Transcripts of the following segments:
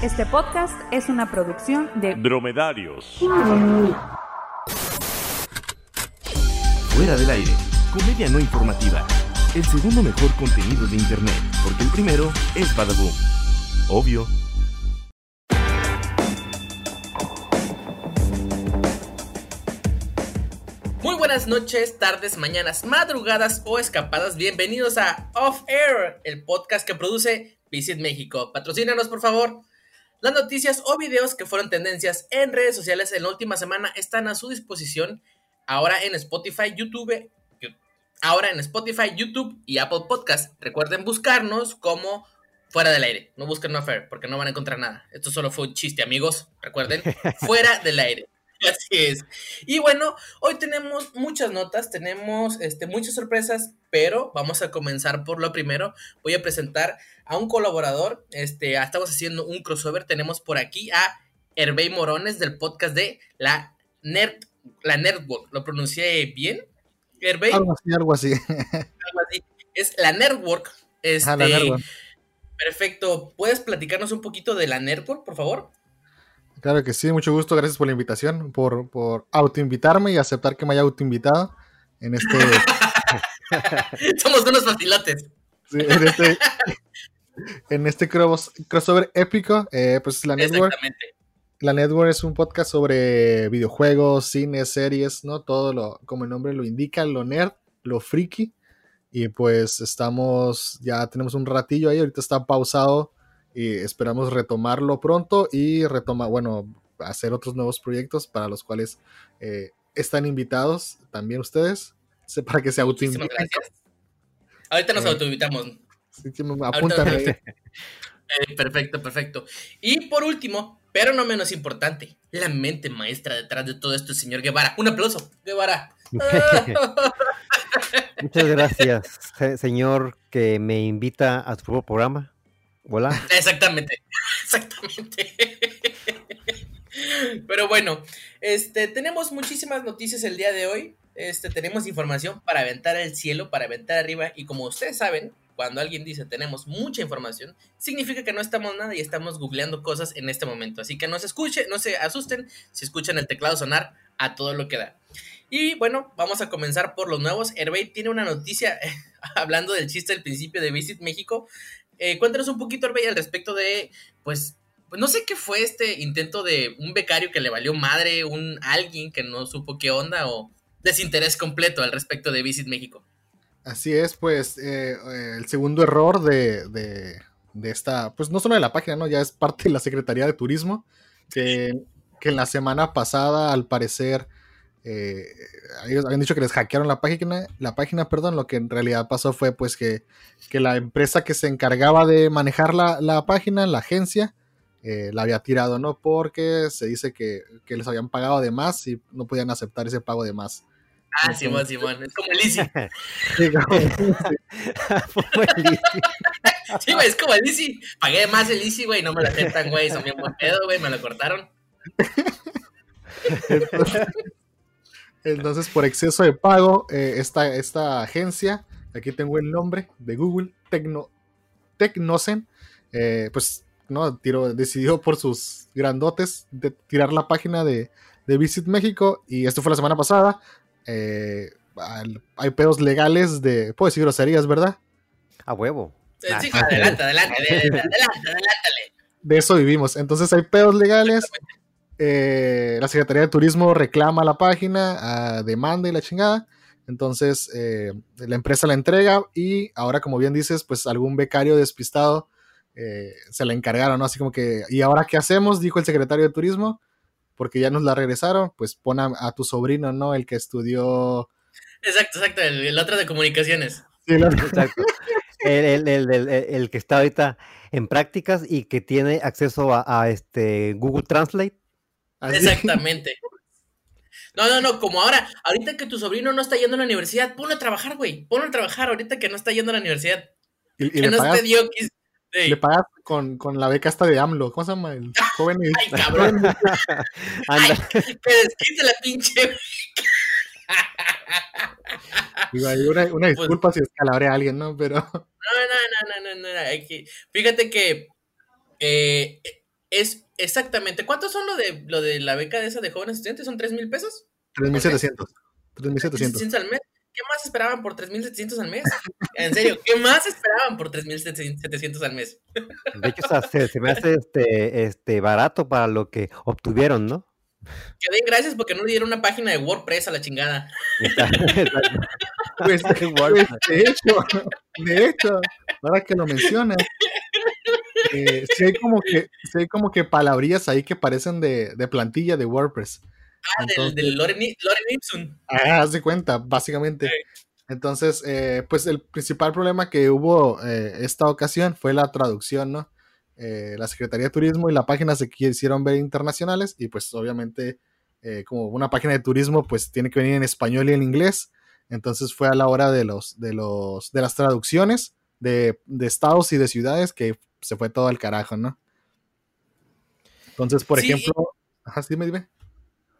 Este podcast es una producción de Dromedarios. Fuera del aire, comedia no informativa. El segundo mejor contenido de internet, porque el primero es Badaboom. Obvio. Muy buenas noches, tardes, mañanas, madrugadas o escapadas. Bienvenidos a Off Air, el podcast que produce Visit México. Patrocínanos, por favor. Las noticias o videos que fueron tendencias en redes sociales en la última semana están a su disposición ahora en Spotify, YouTube, ahora en Spotify, YouTube y Apple Podcast. Recuerden buscarnos como Fuera del aire. No busquen Off Air porque no van a encontrar nada. Esto solo fue un chiste, amigos. Recuerden, fuera del aire. Así es. Y bueno, hoy tenemos muchas notas, tenemos este, muchas sorpresas, pero vamos a comenzar por lo primero. Voy a presentar a un colaborador. Este, estamos haciendo un crossover. Tenemos por aquí a Hervey Morones del podcast de la Nerd, la Nerdwork. ¿Lo pronuncié bien? Hervey. Algo así, algo así. Algo así. Es la Nerdwork. Este, Ah, la Nerdwork. Perfecto. ¿Puedes platicarnos un poquito de la Nerdwork, por favor? Claro que sí, mucho gusto, gracias por la invitación, por, por autoinvitarme y aceptar que me haya autoinvitado en este, Somos unos facilotes. sí, en este, en este cross- crossover épico. eh, pues la Network, la Network es un podcast sobre videojuegos, cine, series, ¿no? Todo lo, como el nombre lo indica, lo nerd, lo friki. Y pues estamos, ya tenemos un ratillo ahí, ahorita está pausado y esperamos retomarlo pronto y retomar, bueno, hacer otros nuevos proyectos para los cuales eh, están invitados también ustedes, para que se autoinviten. Ahorita nos Eh, autoinvitamos. Así que apúntame. Eh, perfecto, perfecto. Y por último, pero no menos importante, la mente maestra detrás de todo esto, el señor Guevara. Un aplauso, Guevara. Muchas gracias, se- señor que me invita a su propio programa. Hola. Exactamente, exactamente. Pero bueno, este, tenemos muchísimas noticias el día de hoy. Este, tenemos información para aventar al cielo, para aventar arriba. Y como ustedes saben, cuando alguien dice tenemos mucha información, significa que no estamos nada y estamos googleando cosas en este momento. Así que no se escuche, no se asusten si escuchan el teclado sonar a todo lo que da. Y bueno, vamos a comenzar por los nuevos. Hervey tiene una noticia hablando del chiste del principio de Visit México. Eh, cuéntanos un poquito, Hervey, al respecto de, pues, no sé qué fue este intento de un becario que le valió madre, un alguien que no supo qué onda o desinterés completo al respecto de Visit México. Así es, pues eh, eh, el segundo error de, de- de esta, pues no solo de la página, ¿no? Ya es parte de la Secretaría de Turismo, que, que en la semana pasada, al parecer, eh, ellos habían dicho que les hackearon la página, la página, perdón, lo que en realidad pasó fue pues que, que la empresa que se encargaba de manejar la, la página, la agencia, eh, la había tirado, ¿no? Porque se dice que, que les habían pagado de más y no podían aceptar ese pago de más. Ah, Simón, Simón, es como el Easy. Sí, como- güey, es como el Easy. Pagué más el Easy, güey, no me lo aceptan, güey, son bien buen pedo, güey, me lo cortaron. Entonces, entonces, por exceso de pago, eh, esta, esta agencia, aquí tengo el nombre de Google, Tecno, Tecnosen, eh, pues no tiró, decidió por sus grandotes de tirar la página de, de Visit México y esto fue la semana pasada. Eh, al- hay pedos legales de, puedo decir groserías, ¿verdad? A huevo. Eh, Sí, adelante, adelante, adelante, adelántale. de eso vivimos. Entonces hay pedos legales. eh, la Secretaría de Turismo reclama la página, demanda y la chingada. Entonces eh, la empresa la entrega y ahora, como bien dices, pues algún becario despistado eh, se la encargaron, ¿no? Así como que, ¿y ahora qué hacemos? Dijo el secretario de Turismo, porque ya nos la regresaron, pues pon a, a tu sobrino, ¿no? El que estudió... Exacto, exacto, el, el otro de comunicaciones. Sí, la- Exacto. El, el- el- el- el- el que está ahorita en prácticas y que tiene acceso a, a este Google Translate. así. Exactamente. No, no, no, como ahora, ahorita que tu sobrino no está yendo a la universidad, ponlo a trabajar, güey. Ponlo a trabajar ahorita que no está yendo a la universidad. Y, y que le no pagas, esté le pagas con, con la beca esta de AMLO. ¿Cómo se llama? El joven Ay, cabrón, Anda. que la pinche. Digo, ahí una, una Pues- disculpa si escalabré a alguien, ¿no? Pero No, no, no, no, no, no, hay Fíjate que eh, es exactamente. ¿Cuántos son lo de, lo de la beca de esa de jóvenes estudiantes? ¿Son 3 mil pesos? 3.700. 3.700. 3.700 al mes. ¿Qué más esperaban por 3.700 al mes? En serio, ¿qué más esperaban por 3.700 al mes? De hecho, o sea, se, se me hace este, este barato para lo que obtuvieron, ¿no? Que den gracias porque no le dieron una página de WordPress a la chingada. Pues, pues, de hecho, de hecho, ahora que lo mencionas, eh, sí, hay como que, sí hay como que palabrillas ahí que parecen de, de plantilla de WordPress. Ah, del, Entonces- del Loren, Loren. Ah, haz de cuenta, básicamente. Sí. Entonces, eh, pues el principal problema que hubo eh, esta ocasión fue la traducción, ¿no? Eh, la Secretaría de Turismo y la página se quisieron ver internacionales y pues obviamente como una página de turismo pues tiene que venir en español y en inglés. Entonces fue a la hora de los de los de las traducciones de, de estados y de ciudades que se fue todo al carajo, ¿no? Entonces, por Sí, ejemplo, ajá, sí, dime, dime.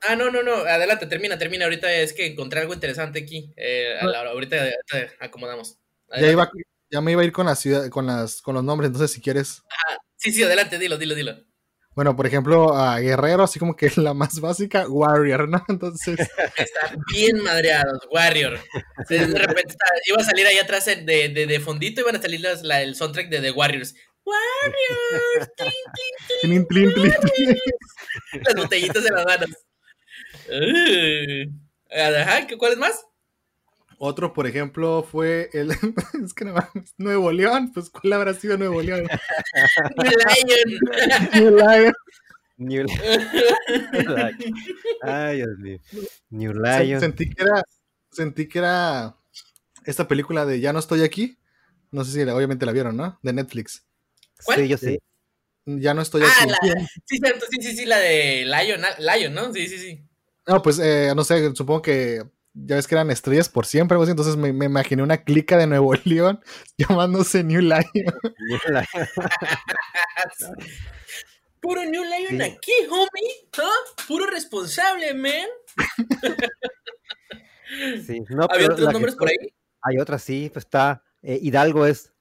Ah, no, no, no, adelante, termina, termina. Ahorita es que encontré algo interesante aquí. Eh, a la- ahorita, ahorita acomodamos. Ya, Adelante. iba, ya me iba a ir con la ciudad, con las, con los nombres, entonces si quieres. Sí, sí, adelante, dilo, dilo, dilo. Bueno, por ejemplo, a Guerrero, así como que la más básica, Warrior, ¿no? Entonces, Están bien madreados, Warrior. De repente está- iba a salir ahí atrás de, de, de fondito, iban a salir las- la- el soundtrack de The Warriors. Warriors, las botellitas en las manos. Ajá, ¿qué- ¿cuál es más? otro, por ejemplo, fue el. Es que no mames, Nuevo León, pues ¿cuál habrá sido Nuevo León? Lion. New Lion. New Ay, Dios mío. New Lion. Sentí que era. Sentí que era esta película de Ya no estoy aquí. No sé si la- obviamente la vieron, ¿no? De Netflix. ¿Cuál? Sí, yo sí. Ya no estoy Ah, aquí. la, sí, cierto, sí, sí, sí, la de Lion, ah, Lion, ¿no? Sí, sí, sí. No, pues eh, no sé, supongo que ya ves que eran estrellas por siempre, entonces me, me imaginé una clica de Nuevo León llamándose New Lion. New Lion. Puro New Lion Sí. aquí, homie. ¿Ah? Puro responsable, man. Sí. No, ¿Había pero otros la que nombres por ahí? Hay otra, sí, pues está. eh, Hidalgo es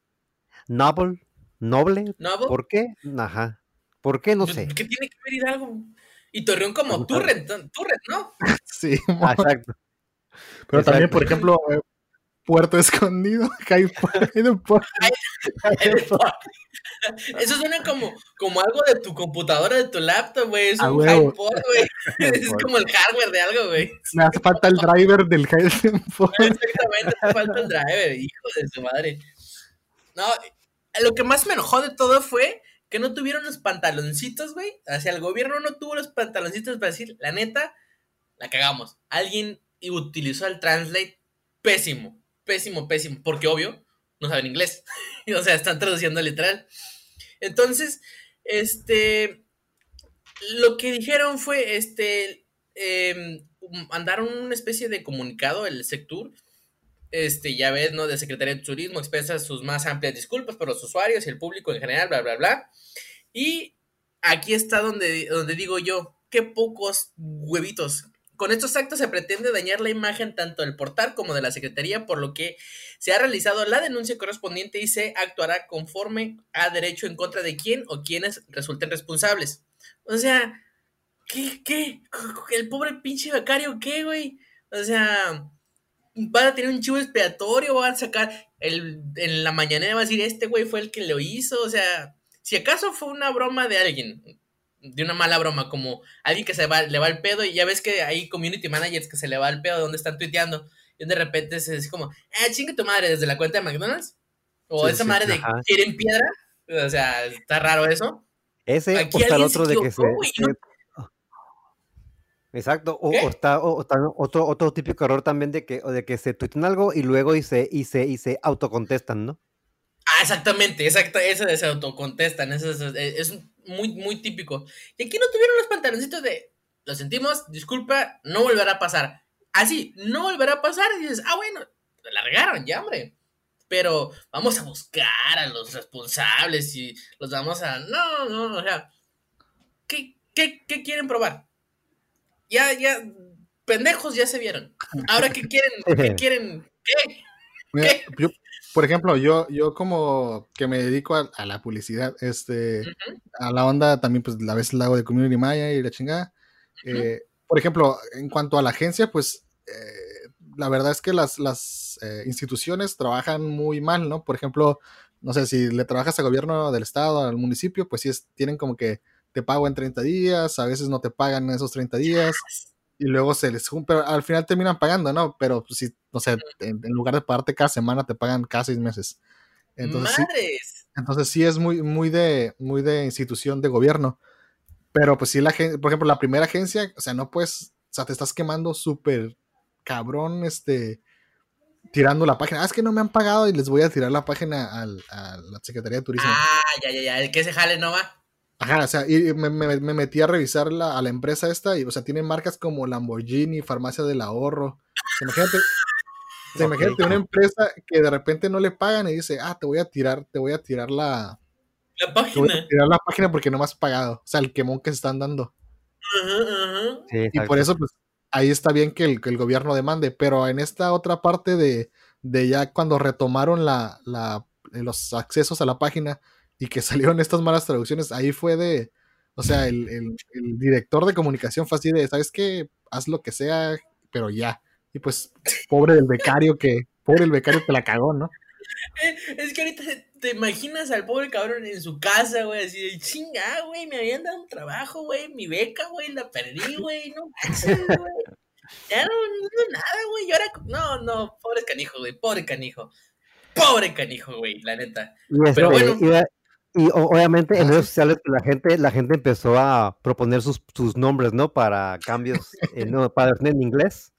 Noble, noble. ¿No, Bo? ¿Por qué? Ajá. ¿Por qué? No sé. ¿Qué tiene que ver Hidalgo? Y Torreón como Turret, Turret, ¿no? Sí, Ah, exacto. pero también, por ejemplo, eh, Puerto Escondido, High Eso suena como, como algo de tu computadora, de tu laptop, güey. Es A un iPod, güey. es como el hardware de algo, güey. me hace falta el driver del High. Exactamente, te falta el driver, hijo de su madre. No, lo que más me enojó de todo fue que no tuvieron los pantaloncitos, güey. Sea, el gobierno no tuvo los pantaloncitos para decir, la neta, la cagamos. Alguien utilizó el translate pésimo, pésimo, pésimo, porque obvio, no saben inglés. o sea, están traduciendo literal. Entonces, este, lo que dijeron fue, este, eh, mandaron una especie de comunicado, el Sectur, este, ya ves, ¿no? De Secretaría de Turismo expresa sus más amplias disculpas por los usuarios y el público en general, bla, bla, bla. Y aquí está donde, donde digo yo, qué pocos huevitos. Con estos actos se pretende dañar la imagen tanto del portal como de la Secretaría, por lo que se ha realizado la denuncia correspondiente y se actuará conforme a derecho en contra de quien o quienes resulten responsables. O sea, ¿qué, qué? ¿El pobre pinche becario qué, güey? O sea, van a tener un chivo expiatorio, van a sacar el, en la mañanera, va a decir, este güey fue el que lo hizo, o sea, si acaso fue una broma de alguien, de una mala broma, como alguien que se va, le va el pedo y ya ves que hay community managers que se le va el pedo donde están tuiteando y de repente se dice como, ah, chingue tu madre desde la cuenta de McDonald's, o Sí, esa sí, madre de quieren piedra, o sea, está raro eso. Ese Aquí o está el alguien se otro de que se. no- Exacto, o, está, o, está otro, otro típico error también de que, o de que se tuitean algo y luego y se, y se, y se autocontestan, ¿no? Ah, exactamente, exacto, eso de se autocontestan, eso es, es muy, muy típico. Y aquí no tuvieron los pantaloncitos de, lo sentimos, disculpa, no volverá a pasar. Así, no volverá a pasar y dices, ah, bueno, la regaron ya, hombre. Pero vamos a buscar a los responsables y los vamos a... No, no, o sea, ¿qué, qué, qué quieren probar? Ya, ya, pendejos ya se vieron. Ahora, ¿qué quieren? ¿Qué quieren? ¿Qué? Mira, yo, por ejemplo, yo, yo como que me dedico a, a la publicidad, este, a la onda también, pues a veces la hago de Community Maya y la chingada. Eh, por ejemplo, en cuanto a la agencia, pues eh, la verdad es que las, las eh, instituciones trabajan muy mal, ¿no? Por ejemplo, no sé, si le trabajas al gobierno del estado, al municipio, pues sí es- tienen como que te pago en 30 días, a veces no te pagan esos 30 días y luego se les pero al final terminan pagando, ¿no? Pero pues sí, no sé, en, en lugar de pagarte cada semana, te pagan cada seis meses. Entonces sí, Madres. entonces sí es muy, muy de, muy de institución de gobierno. Pero pues sí la gente, por ejemplo, la primera agencia, o sea, no puedes, o sea, te estás quemando súper cabrón, este, tirando la página. Ah, es que no me han pagado y les voy a tirar la página al- a la Secretaría de Turismo. Ah, ya, ya, ya. El que se jale no va. Ajá, o sea, y me, me- me metí a revisar la, a la empresa esta y, o sea, tienen marcas como Lamborghini, Farmacia del Ahorro. O sea, imagínate, o sea, Ok. imagínate una empresa que de repente no le pagan y dice, ah, te voy a tirar, te voy a tirar la, La te voy a página. tirar la página porque no me has pagado. O sea, el quemón que se están dando. Ajá, ajá. Sí, Y por eso, pues, ahí está bien que el, que el gobierno demande. Pero en esta otra parte de, de ya cuando retomaron la, la- los accesos a la página y que salieron estas malas traducciones, ahí fue de, o sea, el, el- el director de comunicación fue así de, ¿sabes qué? Haz lo que sea, pero ya. Y pues, pobre del becario que, pobre el becario que la cagó, ¿no? Eh, Es que ahorita te imaginas al pobre cabrón en su casa, güey, así de chinga, güey, me habían dado un trabajo, güey, mi beca, güey, la perdí, güey, no manches, güey. Ya no, no nada, güey, y ahora, no, no, pobre canijo, güey, pobre canijo. Pobre canijo, güey, la neta. Y, este, Pero bueno. y, y obviamente en Ah, redes sí. sociales pues, la gente, la gente empezó a proponer sus, sus nombres, ¿no? Para cambios, eh, no, para en inglés.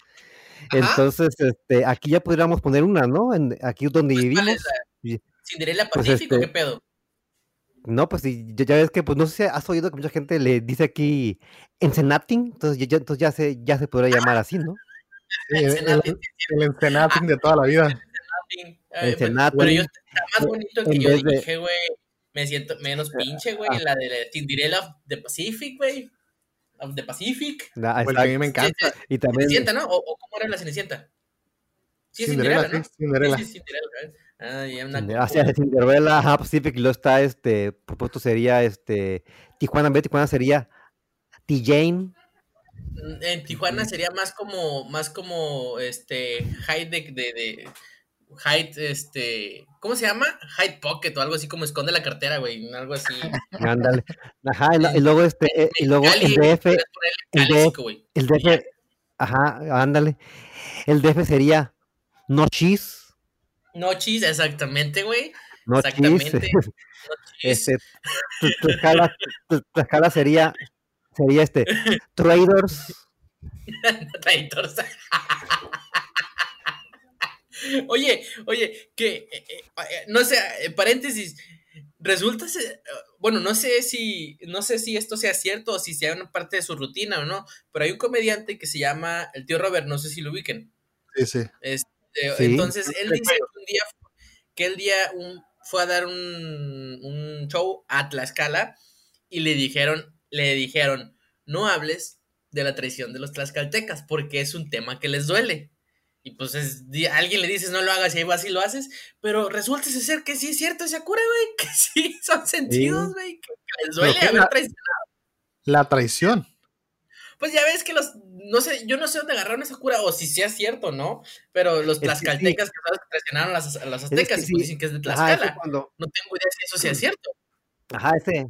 Ajá. Entonces, este, aquí ya podríamos poner una, ¿no? En, aquí donde Pues, ¿cuál vivimos. es Cinderella Pues, Pacífico, este, ¿qué pedo? No, pues sí, ya, ya ves que, pues no sé si has oído que mucha gente le dice aquí Ensenating, entonces ya, entonces ya se, ya se podría llamar así, ¿no? Sí, el, Ensenati, el, el encenating de toda la vida. Ay, pero- Ensenati. Pero yo está más bonito que En yo dije, güey. Me siento menos pinche, güey, Ah. la de la Cinderella de Pacific, güey. Of the Pacific. Que a mí me encanta. Y también, Cenicienta, ¿no? ¿O, o cómo era la Cenicienta? Sí, es Cinderella, Cinderella, ¿no? sí, Cinderella. Sí, sí, Cinderella. Ah, ya una hacia Cinderella, ajá, Pacific, y luego está, este, propuesto sería, este, Tijuana, en vez de Tijuana sería T-Jane, Mm, En Tijuana sería más como, más como, este, Hyde de, de, de Hyde, este, ¿cómo se llama? Hyde Pocket o algo así como esconde la cartera, güey, algo así. ándale, ajá, y, luego, este, eh, y luego el DF, el DF, el ajá, ándale, el DF sería No Cheese, No cheese, exactamente, güey. No Exactamente. Cheese, No cheese. este, tu, tu escala, tu- tu escala sería, sería este, Traders, Traidor. Oye, oye, que, eh, eh, eh, no sé, paréntesis, resulta, ser- bueno, no sé si, no sé si esto sea cierto o si sea una parte de su rutina o no, pero hay un comediante que se llama el tío Robert, no sé si lo ubiquen. Sí, sí. Este, Sí. Entonces, él dice que un día, que el día un- fue a dar un, un show a Tlaxcala y le dijeron, le dijeron, no hables de la traición de los tlaxcaltecas porque es un tema que les duele. Y pues es, di- a alguien le dices no lo hagas y ahí vas y lo haces, pero resulta ser que sí es cierto esa cura, güey, que sí son sentidos, güey, que, que les duele haber la- traicionado. La traición. Pues ya ves que los, no sé, yo no sé dónde agarraron esa cura o si sea cierto, ¿no? Pero los Es que sí. tlaxcaltecas que traicionaron a las, a las que aztecas y sí. pues dicen que es de ajá, Tlaxcala. cuando, No tengo idea si eso sea cierto. Ajá, ese,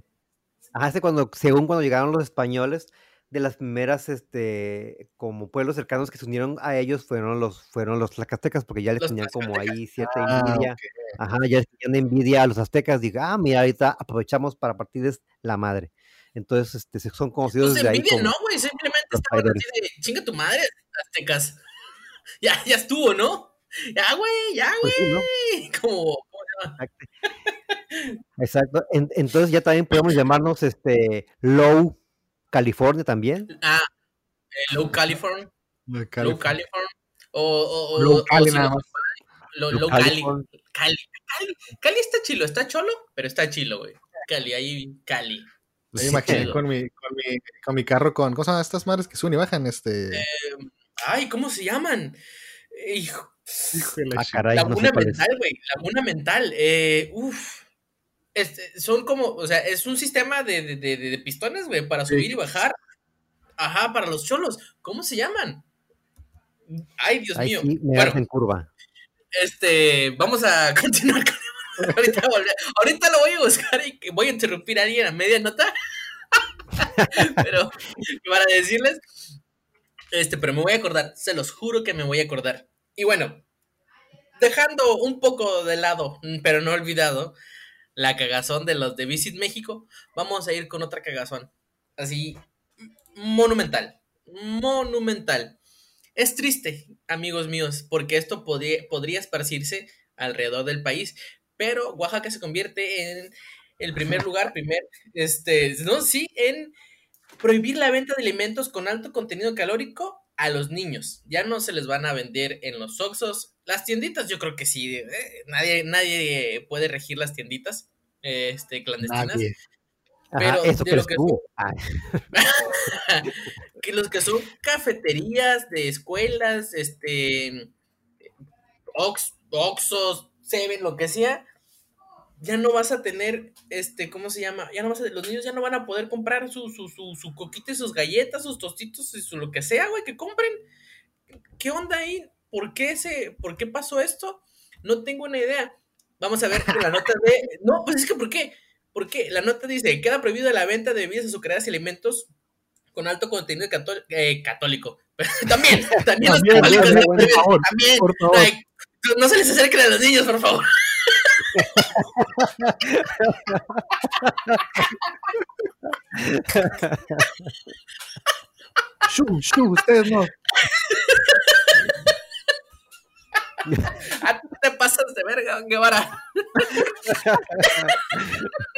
ajá, ese cuando, según cuando llegaron los españoles, de las primeras, este, como pueblos cercanos que se unieron a ellos fueron los, fueron los tlaxcaltecas, porque ya les Los tenían como ahí cierta Ah, envidia, ajá, ya les tenían envidia a los aztecas, digo, ah, mira, ahorita aprovechamos para partirles la madre. Entonces, este, se- son conocidos Pues desde ahí envidia, como no, güey, simplemente estaban así de chinga tu madre, aztecas. ya, ya estuvo, ¿no? Ya, güey, ya, pues sí, ¿no? güey. Como, ¿cómo se llama? Exacto. En- entonces ya también podemos llamarnos, este, Low California también. Ah, eh, Low California. Lo de Low California. California. O, o, o, Low o Cali nada no, más. Low, Low Low Cali. California. Cali. Cali. Cali está chilo, está cholo, pero está chilo, güey. Cali, ahí, Cali. Me Sí, imaginé con mi, con, mi, con mi carro con. ¿Cómo se llaman estas madres que suben y bajan? Este. Ay, ¿cómo se llaman? Hijo, Híjole, Ah, caray, no sé Laguna es. mental, güey. Laguna mental. Eh, uf. Este, son como, o sea, es un sistema de, de, de- de pistones, güey, para Sí. subir y bajar. Ajá, para los cholos. ¿Cómo se llaman? Ay, Dios Ahí mío. sí me Bueno, en curva. este, vamos a continuar con ahorita, ahorita lo voy a buscar y voy a interrumpir a alguien a media nota. pero para decirles, este, pero me voy a acordar, se los juro que me voy a acordar. Y bueno, dejando un poco de lado, mm, pero no olvidado, la cagazón de los de Visit México, vamos a ir con otra cagazón. Así, monumental. Monumental. Es triste, amigos míos, porque esto podría, podría esparcirse alrededor del país, pero Oaxaca se convierte en el primer lugar, primer, este, no, sí, en prohibir la venta de alimentos con alto contenido calórico a los niños. Ya no se les van a vender en los Oxxos. Las tienditas, yo creo que sí. eh, nadie, nadie puede regir las tienditas eh, este, clandestinas. Nadie. Ajá, pero eso de lo que. Ay, que los que son cafeterías de escuelas, este, Ox, Oxxos, Seven, lo que sea, ya no vas a tener, este, ¿cómo se llama? Ya no vas a, los niños ya no van a poder comprar su, su, su, su coquita y sus galletas, sus tostitos y su lo que sea, güey, que compren. ¿Qué onda ahí? ¿Por qué, se, ¿Por qué pasó esto? No tengo una idea. Vamos a ver la nota de... No, pues es que ¿por qué? ¿Por qué? La nota dice, queda prohibida la venta de bebidas azucaradas y alimentos con alto contenido cató- eh, católico. también, también los católicos también, no por favor, también. por favor. Ay, no se les acerquen a los niños, por favor. Shu, shu, ustedes no. A ti te pasas de verga, Guevara.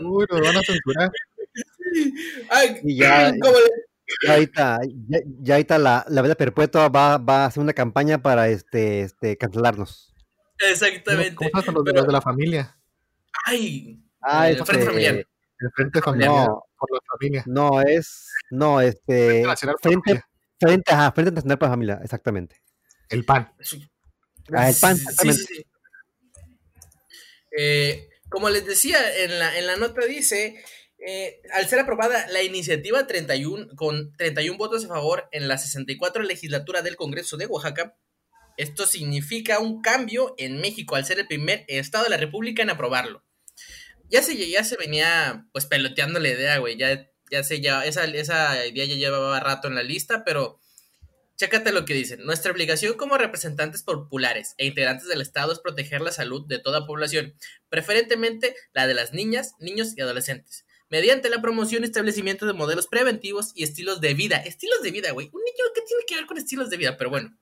Uy, nos van a censurar. Ay, Y ya- le- Ya ahorita, ya, ya ahorita la, la veda perpetua va, va a hacer una campaña para este, este cancelarnos. Exactamente. ¿Cómo están los, Pero- los de la familia? Ay, Ah, el frente este, familiar. El Frente Familiar. No. Por la familia. No, es. No, este. Frente, frente, ajá, frente Nacional para la Familia, exactamente. El PAN. Ah, el pan, Sí, sí, exactamente. sí. Eh, como les decía, en la, en la nota dice, eh, al ser aprobada la iniciativa 31, con 31 votos a favor en la 64 legislatura del Congreso de Oaxaca, esto significa un cambio en México al ser el primer estado de la República en aprobarlo. Ya se, ya se venía pues peloteando la idea, güey, ya, ya sé, ya, esa, esa idea ya llevaba rato en la lista, pero Chécate lo que dicen. Nuestra obligación como representantes populares e integrantes del Estado es proteger la salud de toda población, preferentemente la de las niñas, niños y adolescentes, mediante la promoción y establecimiento de modelos preventivos y estilos de vida. Estilos de vida, güey. Un niño que tiene que ver con estilos de vida, pero bueno.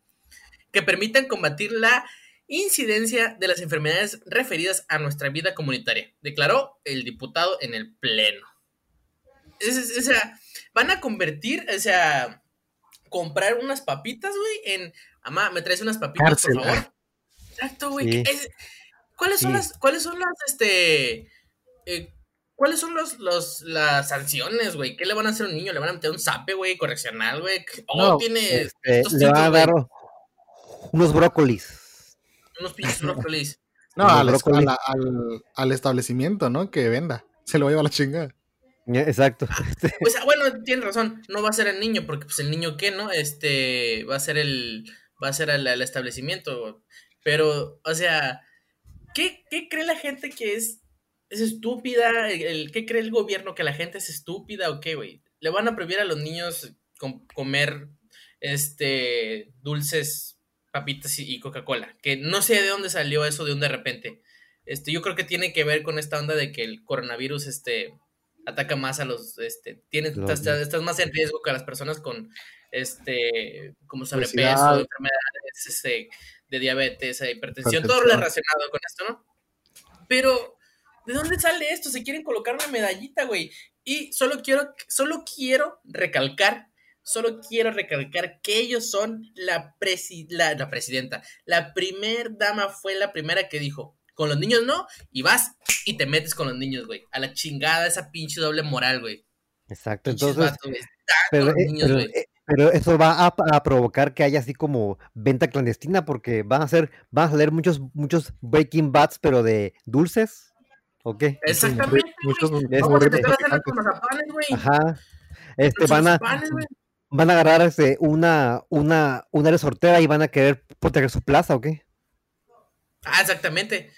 Que permitan combatir la incidencia de las enfermedades referidas a nuestra vida comunitaria, declaró el diputado en el Pleno. O sea, van a convertir, o sea, comprar unas papitas, güey, en, mamá, me traes unas papitas, Cárcel. por favor. Exacto, güey. Sí. ¿qué es? ¿Cuáles son Sí. las, cuáles son las, este, eh, cuáles son los, los, las sanciones, güey? ¿Qué le van a hacer a un niño? ¿Le van a meter un zape, güey, correccional, güey? Oh, No, tiene Este, estos le van a dar unos brócolis. unos pinches brócolis. No, al, brócolis. al, al establecimiento, ¿no? Que venda. Se lo va a llevar la chingada. Exacto. Pues bueno, tiene razón, no va a ser el niño, porque pues el niño qué, ¿no? Este va a ser el va a ser el, establecimiento. Pero, o sea, ¿qué, qué cree la gente que es, es estúpida? El, ¿Qué cree el gobierno que la gente es estúpida o qué, güey? Le van a prohibir a los niños com- comer este dulces, papitas y, y Coca-Cola. Que no sé de dónde salió eso de un de repente. Este, yo creo que tiene que ver con esta onda de que el coronavirus, este, ataca más a los, este, tienes, Los- estás, estás más en riesgo que a las personas con, este, como sobrepeso, Obesidad. enfermedades, este, de diabetes, hipertensión, todo lo Hipertensión. relacionado con esto, ¿no? Pero, ¿de dónde sale esto? Se quieren colocar una medallita, güey. Y solo quiero, solo quiero recalcar, solo quiero recalcar que ellos son la, presi- la, la presidenta. La primer dama fue la primera que dijo, con los niños no, y vas y te metes con los niños, güey. A la chingada esa pinche doble moral, güey. Exacto. Pinches Entonces, vatos, güey. Están pero, con los eh, niños, pero, güey. eh, pero eso va a, a provocar que haya así como venta clandestina porque van a ser, van a salir muchos, muchos Breaking Bats, pero de dulces. ¿O qué? Exactamente. Muchos Es ¿Cómo que te porque- estás haciendo con mazapanes, güey? Ajá. Este, Los van a, van a agarrar este, una, una, una resortera y van a querer proteger su plaza, ¿o qué? Ah, exactamente.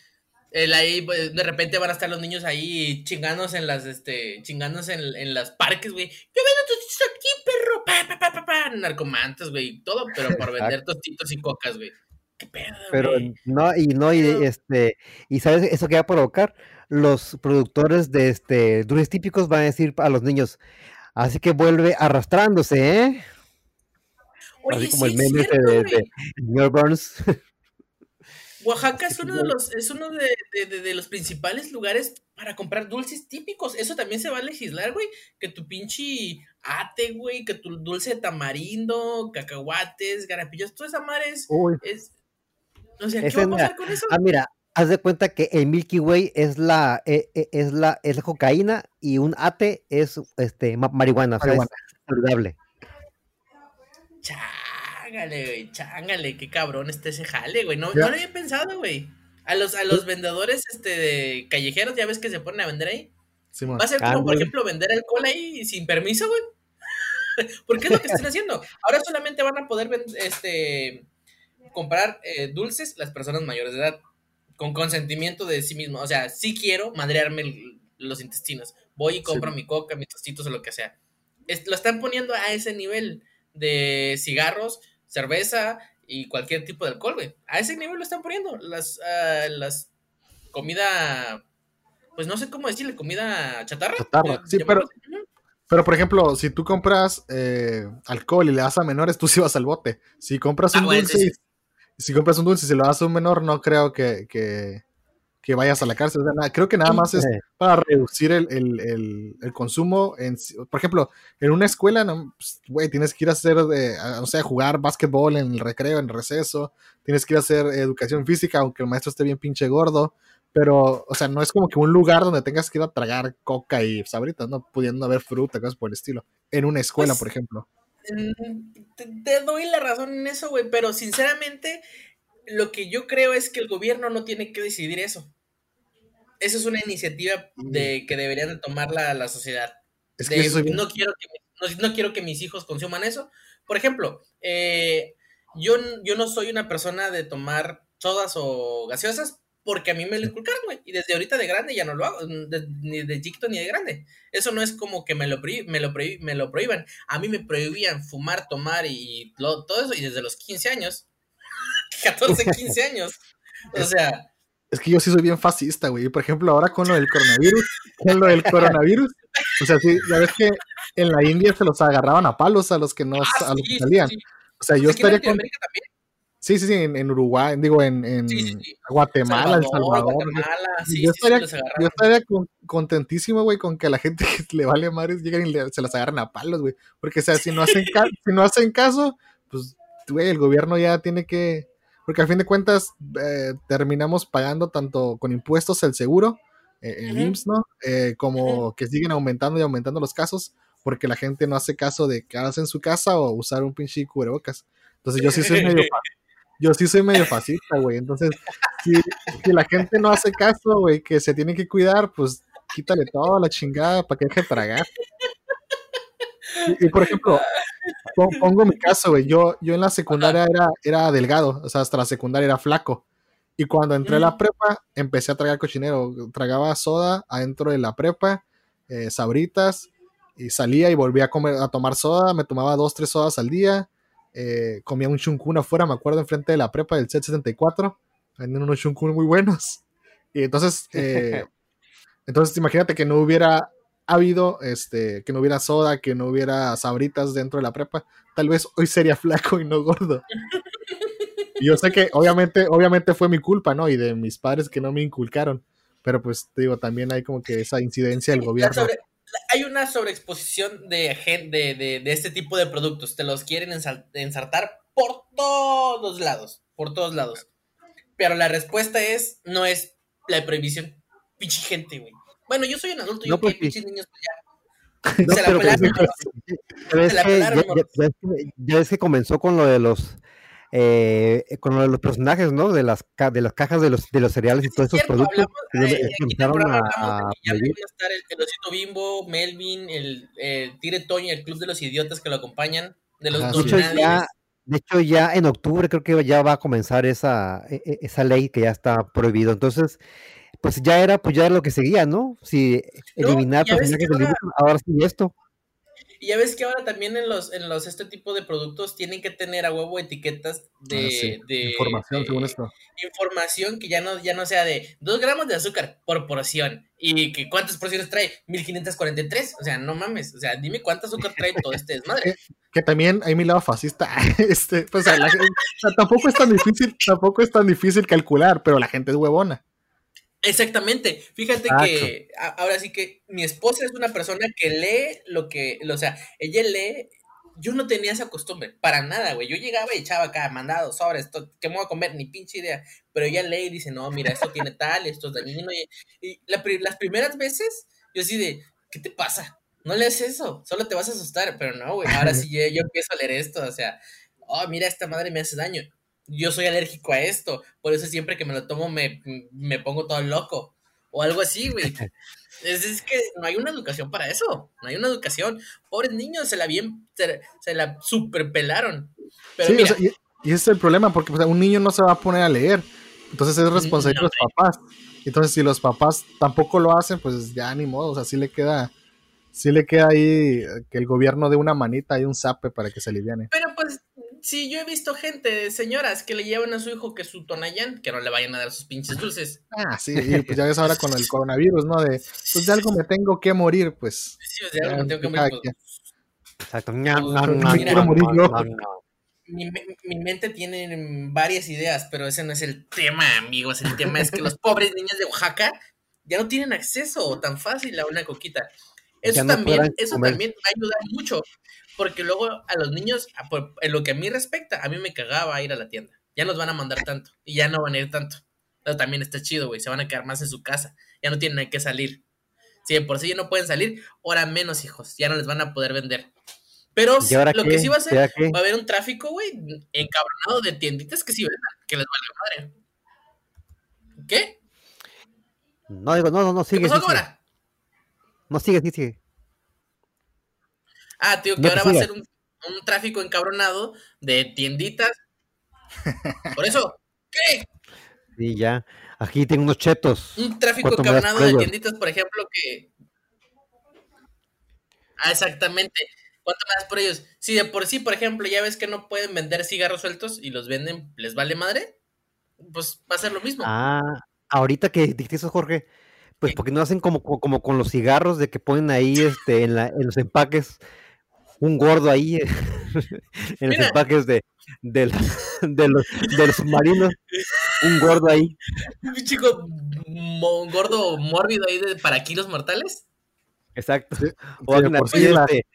El ahí, pues, de repente van a estar los niños ahí chingándose en las, este, chingándose en, en las parques, güey. Yo vendo tostitos aquí, perro. Pa, pa, pa, pa. Narcomantes, güey. Todo, pero por vender tostitos y cocas, güey. Qué pedo, Pero no, y no, y este, y sabes eso que va a provocar, los productores de este dulces típicos van a decir a los niños, así que vuelve arrastrándose, ¿eh? Oye, así como sí el meme cierto, de, de señor Burns. Oaxaca es uno de los, es uno de, de- de- de los principales lugares para comprar dulces típicos. Eso también se va a legislar, güey. Que tu pinche ate, güey, que tu dulce de tamarindo, cacahuates, garapillos, toda esa madre es, Uy, es- o sea, ¿qué Ese va a no- pasar con eso? Ah, mira, haz de cuenta que el Milky Way es la, e- e- es la, es la cocaína y un ate es este ma- marihuana, o sea, es Marihuana. saludable. Chángale, güey, chángale, qué cabrón está ese jale, güey. No, no lo había pensado, güey. A los, a los vendedores este, de callejeros, ya ves que se ponen a vender ahí. Simón. Va a ser como, por ejemplo, vender alcohol ahí sin permiso, güey. Porque es lo que están haciendo. Ahora solamente van a poder este, comprar eh, dulces las personas mayores de edad, con consentimiento de sí mismo. O sea, sí quiero madrearme el- los intestinos. Voy y compro Sí. mi coca, mis tostitos o lo que sea. Es- lo están poniendo a ese nivel de cigarros, cerveza y cualquier tipo de alcohol, güey. A ese nivel lo están poniendo. Las, ah, las comida, pues no sé cómo decirle, comida chatarra. Chatarra, sí, pero-. Pero, por ejemplo, si tú compras eh, alcohol y le das a menores, tú sí vas al bote. Si compras Ah, un bueno, dulce, sí, si compras un dulce y se lo das a un menor, no creo que, que, que vayas a la cárcel. O sea, nada, creo que nada más es para reducir el, el- el- el consumo. En, por ejemplo, en una escuela, no, Pues, güey, tienes que ir a hacer, a- o sea, jugar básquetbol en el recreo, en el receso. Tienes que ir a hacer educación física, aunque el maestro esté bien pinche gordo. Pero, o sea, no es como que un lugar donde tengas que ir a tragar coca y sabritas, ¿no? Pudiendo haber fruta, cosas por el estilo. En una escuela, Pues, por ejemplo. Mm, Te, te doy la razón en eso, güey, pero sinceramente lo que yo creo es que el gobierno no tiene que decidir eso. Eso es una iniciativa de que deberían de tomar la, la sociedad. Es que bien- no, quiero que, no, no quiero que mis hijos consuman eso. Por ejemplo, eh, yo, yo no soy una persona de tomar sodas o gaseosas porque a mí me lo inculcaron, güey. Y desde ahorita de grande ya no lo hago, de- ni de chiquito ni de grande. Eso no es como que me lo, me lo, me lo prohíban. A mí me prohibían fumar, tomar y lo- todo eso. Y desde los 15 años, 14, 15 años. O sea, Es que yo sí soy bien fascista, güey. Por ejemplo, ahora con lo del coronavirus, con lo del coronavirus, o sea, sí, ya ves que en la India se los agarraban a palos a los que no ah, a los sí, que salían. sí. O sea, yo estaría con. También. Sí, sí, sí, en, en Uruguay, digo, en, en. Guatemala, El Salvador. Guatemala, sí, yo estaría, yo estaría con- contentísimo, güey, con que la gente que le vale madres lleguen y le- se las agarren a palos, güey. Porque, o sea, si no hacen, si no hacen caso, pues, güey, el gobierno ya tiene que. Porque a fin de cuentas eh, terminamos pagando tanto con impuestos el seguro, eh, el Ujú. IMSS, ¿no? Eh, como que siguen aumentando y aumentando los casos porque la gente no hace caso de quedarse en su casa o usar un pinche cubrebocas. Entonces yo sí soy medio, yo sí soy medio fascista, güey. Entonces, si, si la gente no hace caso, güey, que se tiene que cuidar, pues quítale toda la chingada para que deje de tragar. Y, y, por ejemplo, pongo mi caso, güey. Yo, yo en la secundaria era, era delgado, o sea, hasta la secundaria era flaco. Y cuando entré a la Ujú. prepa, empecé a tragar cochinero. Tragaba soda adentro de la prepa, eh, sabritas, y salía y volvía a, comer, a tomar soda. Me tomaba dos, tres sodas al día. eh, comía un chuncún afuera, me acuerdo, enfrente de la prepa del set 74. Venden unos chuncún muy buenos. Y entonces, eh, entonces imagínate que no hubiera habido, este, que no hubiera soda, que no hubiera sabritas dentro de la prepa. Tal vez hoy sería flaco y no gordo. Y yo sé que obviamente, obviamente fue mi culpa, ¿no? Y de mis padres que no me inculcaron. Pero pues te digo, también hay como que esa incidencia del gobierno. sobre- hay una sobreexposición de, de, de, de este tipo de productos. Te los quieren ensartar por todos lados. Por todos lados. Pero la respuesta es, no es la prohibición. Pinche gente, güey. Bueno, yo soy un adulto, No, yo pues que sí. niños pues ya. No, se la pero, pelaron, pero- Ya ves, la que, ya, ves que- ya ves que comenzó con lo de los eh, con lo de los personajes, ¿no? De las, ca- de las cajas de los, de los cereales y Es todos esos cierto, productos. hablamos, el empezaron a, a ya a estar el, el osito bimbo, Melvin, el eh, Tire Toño, el club de los idiotas que lo acompañan, de los Ajá, De hecho, ya, de hecho, ya en octubre creo que ya va a comenzar esa, e- e- esa ley que ya está prohibido. Entonces, pues ya era, pues ya era lo que seguía, ¿no? Si No, eliminar ves personajes que del ahora- ahora sí esto. Y ya ves que ahora también en los, en los este tipo de productos tienen que tener a huevo etiquetas de, Ah, sí, de- Información, de según esto. información que ya no, ya no sea de 2 gramos de azúcar por porción. Y que cuántas porciones trae, 1543. O sea, no mames. O sea, dime cuánta azúcar trae todo este desmadre. Que también hay mi lado fascista. Este, pues, a la gente- o sea, tampoco es tan difícil, tampoco es tan difícil calcular, pero la gente es huevona. Exactamente. Fíjate Exacto. que a- ahora sí que mi esposa es una persona que lee lo que, o sea, ella lee. Yo no tenía esa costumbre, para nada, güey. Yo llegaba y echaba acá, mandado, sobre esto, ¿qué me voy a comer? Ni pinche idea. Pero ella lee y dice, no, mira, esto tiene tal, esto es dañino. Y, y la las primeras veces, yo así de, ¿qué te pasa? No lees eso, solo te vas a asustar. Pero no, güey, ahora sí yo, yo empiezo a leer esto, o sea, oh, mira, esta madre me hace daño. Yo soy alérgico a esto, por eso siempre que me lo tomo me, me pongo todo loco. O algo así, güey. Es, es que no hay una educación para eso. No hay una educación. Pobres niños se la bien, se, se la superpelaron. Pero Sí, o sea, y, y ese es el problema, porque o sea, un niño no se va a poner a leer. Entonces es responsabilidad No, de los papás. Entonces, si los papás tampoco lo hacen, pues ya ni modo. O sea, sí le queda, sí le queda ahí que el gobierno dé una manita y un zape para que se aliviane. pero sí, yo he visto gente, señoras, que le llevan a su hijo que su Tonayán, que no le vayan a dar sus pinches dulces. Ah, sí, y pues ya ves ahora con el coronavirus, ¿no? De, pues de algo me tengo que morir, pues. Sí, o sea, ya, algo me tengo que morir, pues. Exacto. Morir ñam. mi, me- mi mente tiene varias ideas, pero ese no es el tema, amigos. El tema es que los pobres niños de Oaxaca ya no tienen acceso tan fácil a una coquita. Eso no también, eso comer. también va a ayudar mucho, porque luego a los niños, a- por- en lo que a mí respecta, a mí me cagaba ir a la tienda. Ya nos van a mandar tanto y ya no van a ir tanto. Pero también está chido, güey. Se van a quedar más en su casa. Ya no tienen que salir. Si de por sí ya no pueden salir, ahora menos, hijos. Ya no les van a poder vender. Pero ¿Y ahora lo qué? que sí va a ¿Y ser, qué? va a haber un tráfico, güey, encabronado de tienditas que sí vendan, que les valga madre. ¿Qué? No, digo, no, no, no, ¿Qué sigue, pasó sigue. No, sigue, sí, sigue. Ah, tío, que No, ahora va a ser un, un tráfico encabronado de tienditas. Por eso, ¿qué? Sí, ya. Aquí tengo unos chetos. Un tráfico ¿Cuánto me das encabronado de tienditas, por ejemplo, que. Ah, exactamente. ¿Cuánto me das por ellos? Si de por sí, por ejemplo, ya ves que no pueden vender cigarros sueltos y los venden, ¿les vale madre? Pues va a ser lo mismo. Ah, ahorita que dijiste eso, Jorge, pues ¿Qué? porque no hacen como, como, como con los cigarros de que ponen ahí este en, la, en los empaques un gordo ahí eh, en los empaques de, de, la- de los, de los submarinos, un gordo ahí. Un chico mo- gordo mórbido ahí de, para kilos mortales. Exacto. Sí, O alguien así, la- este,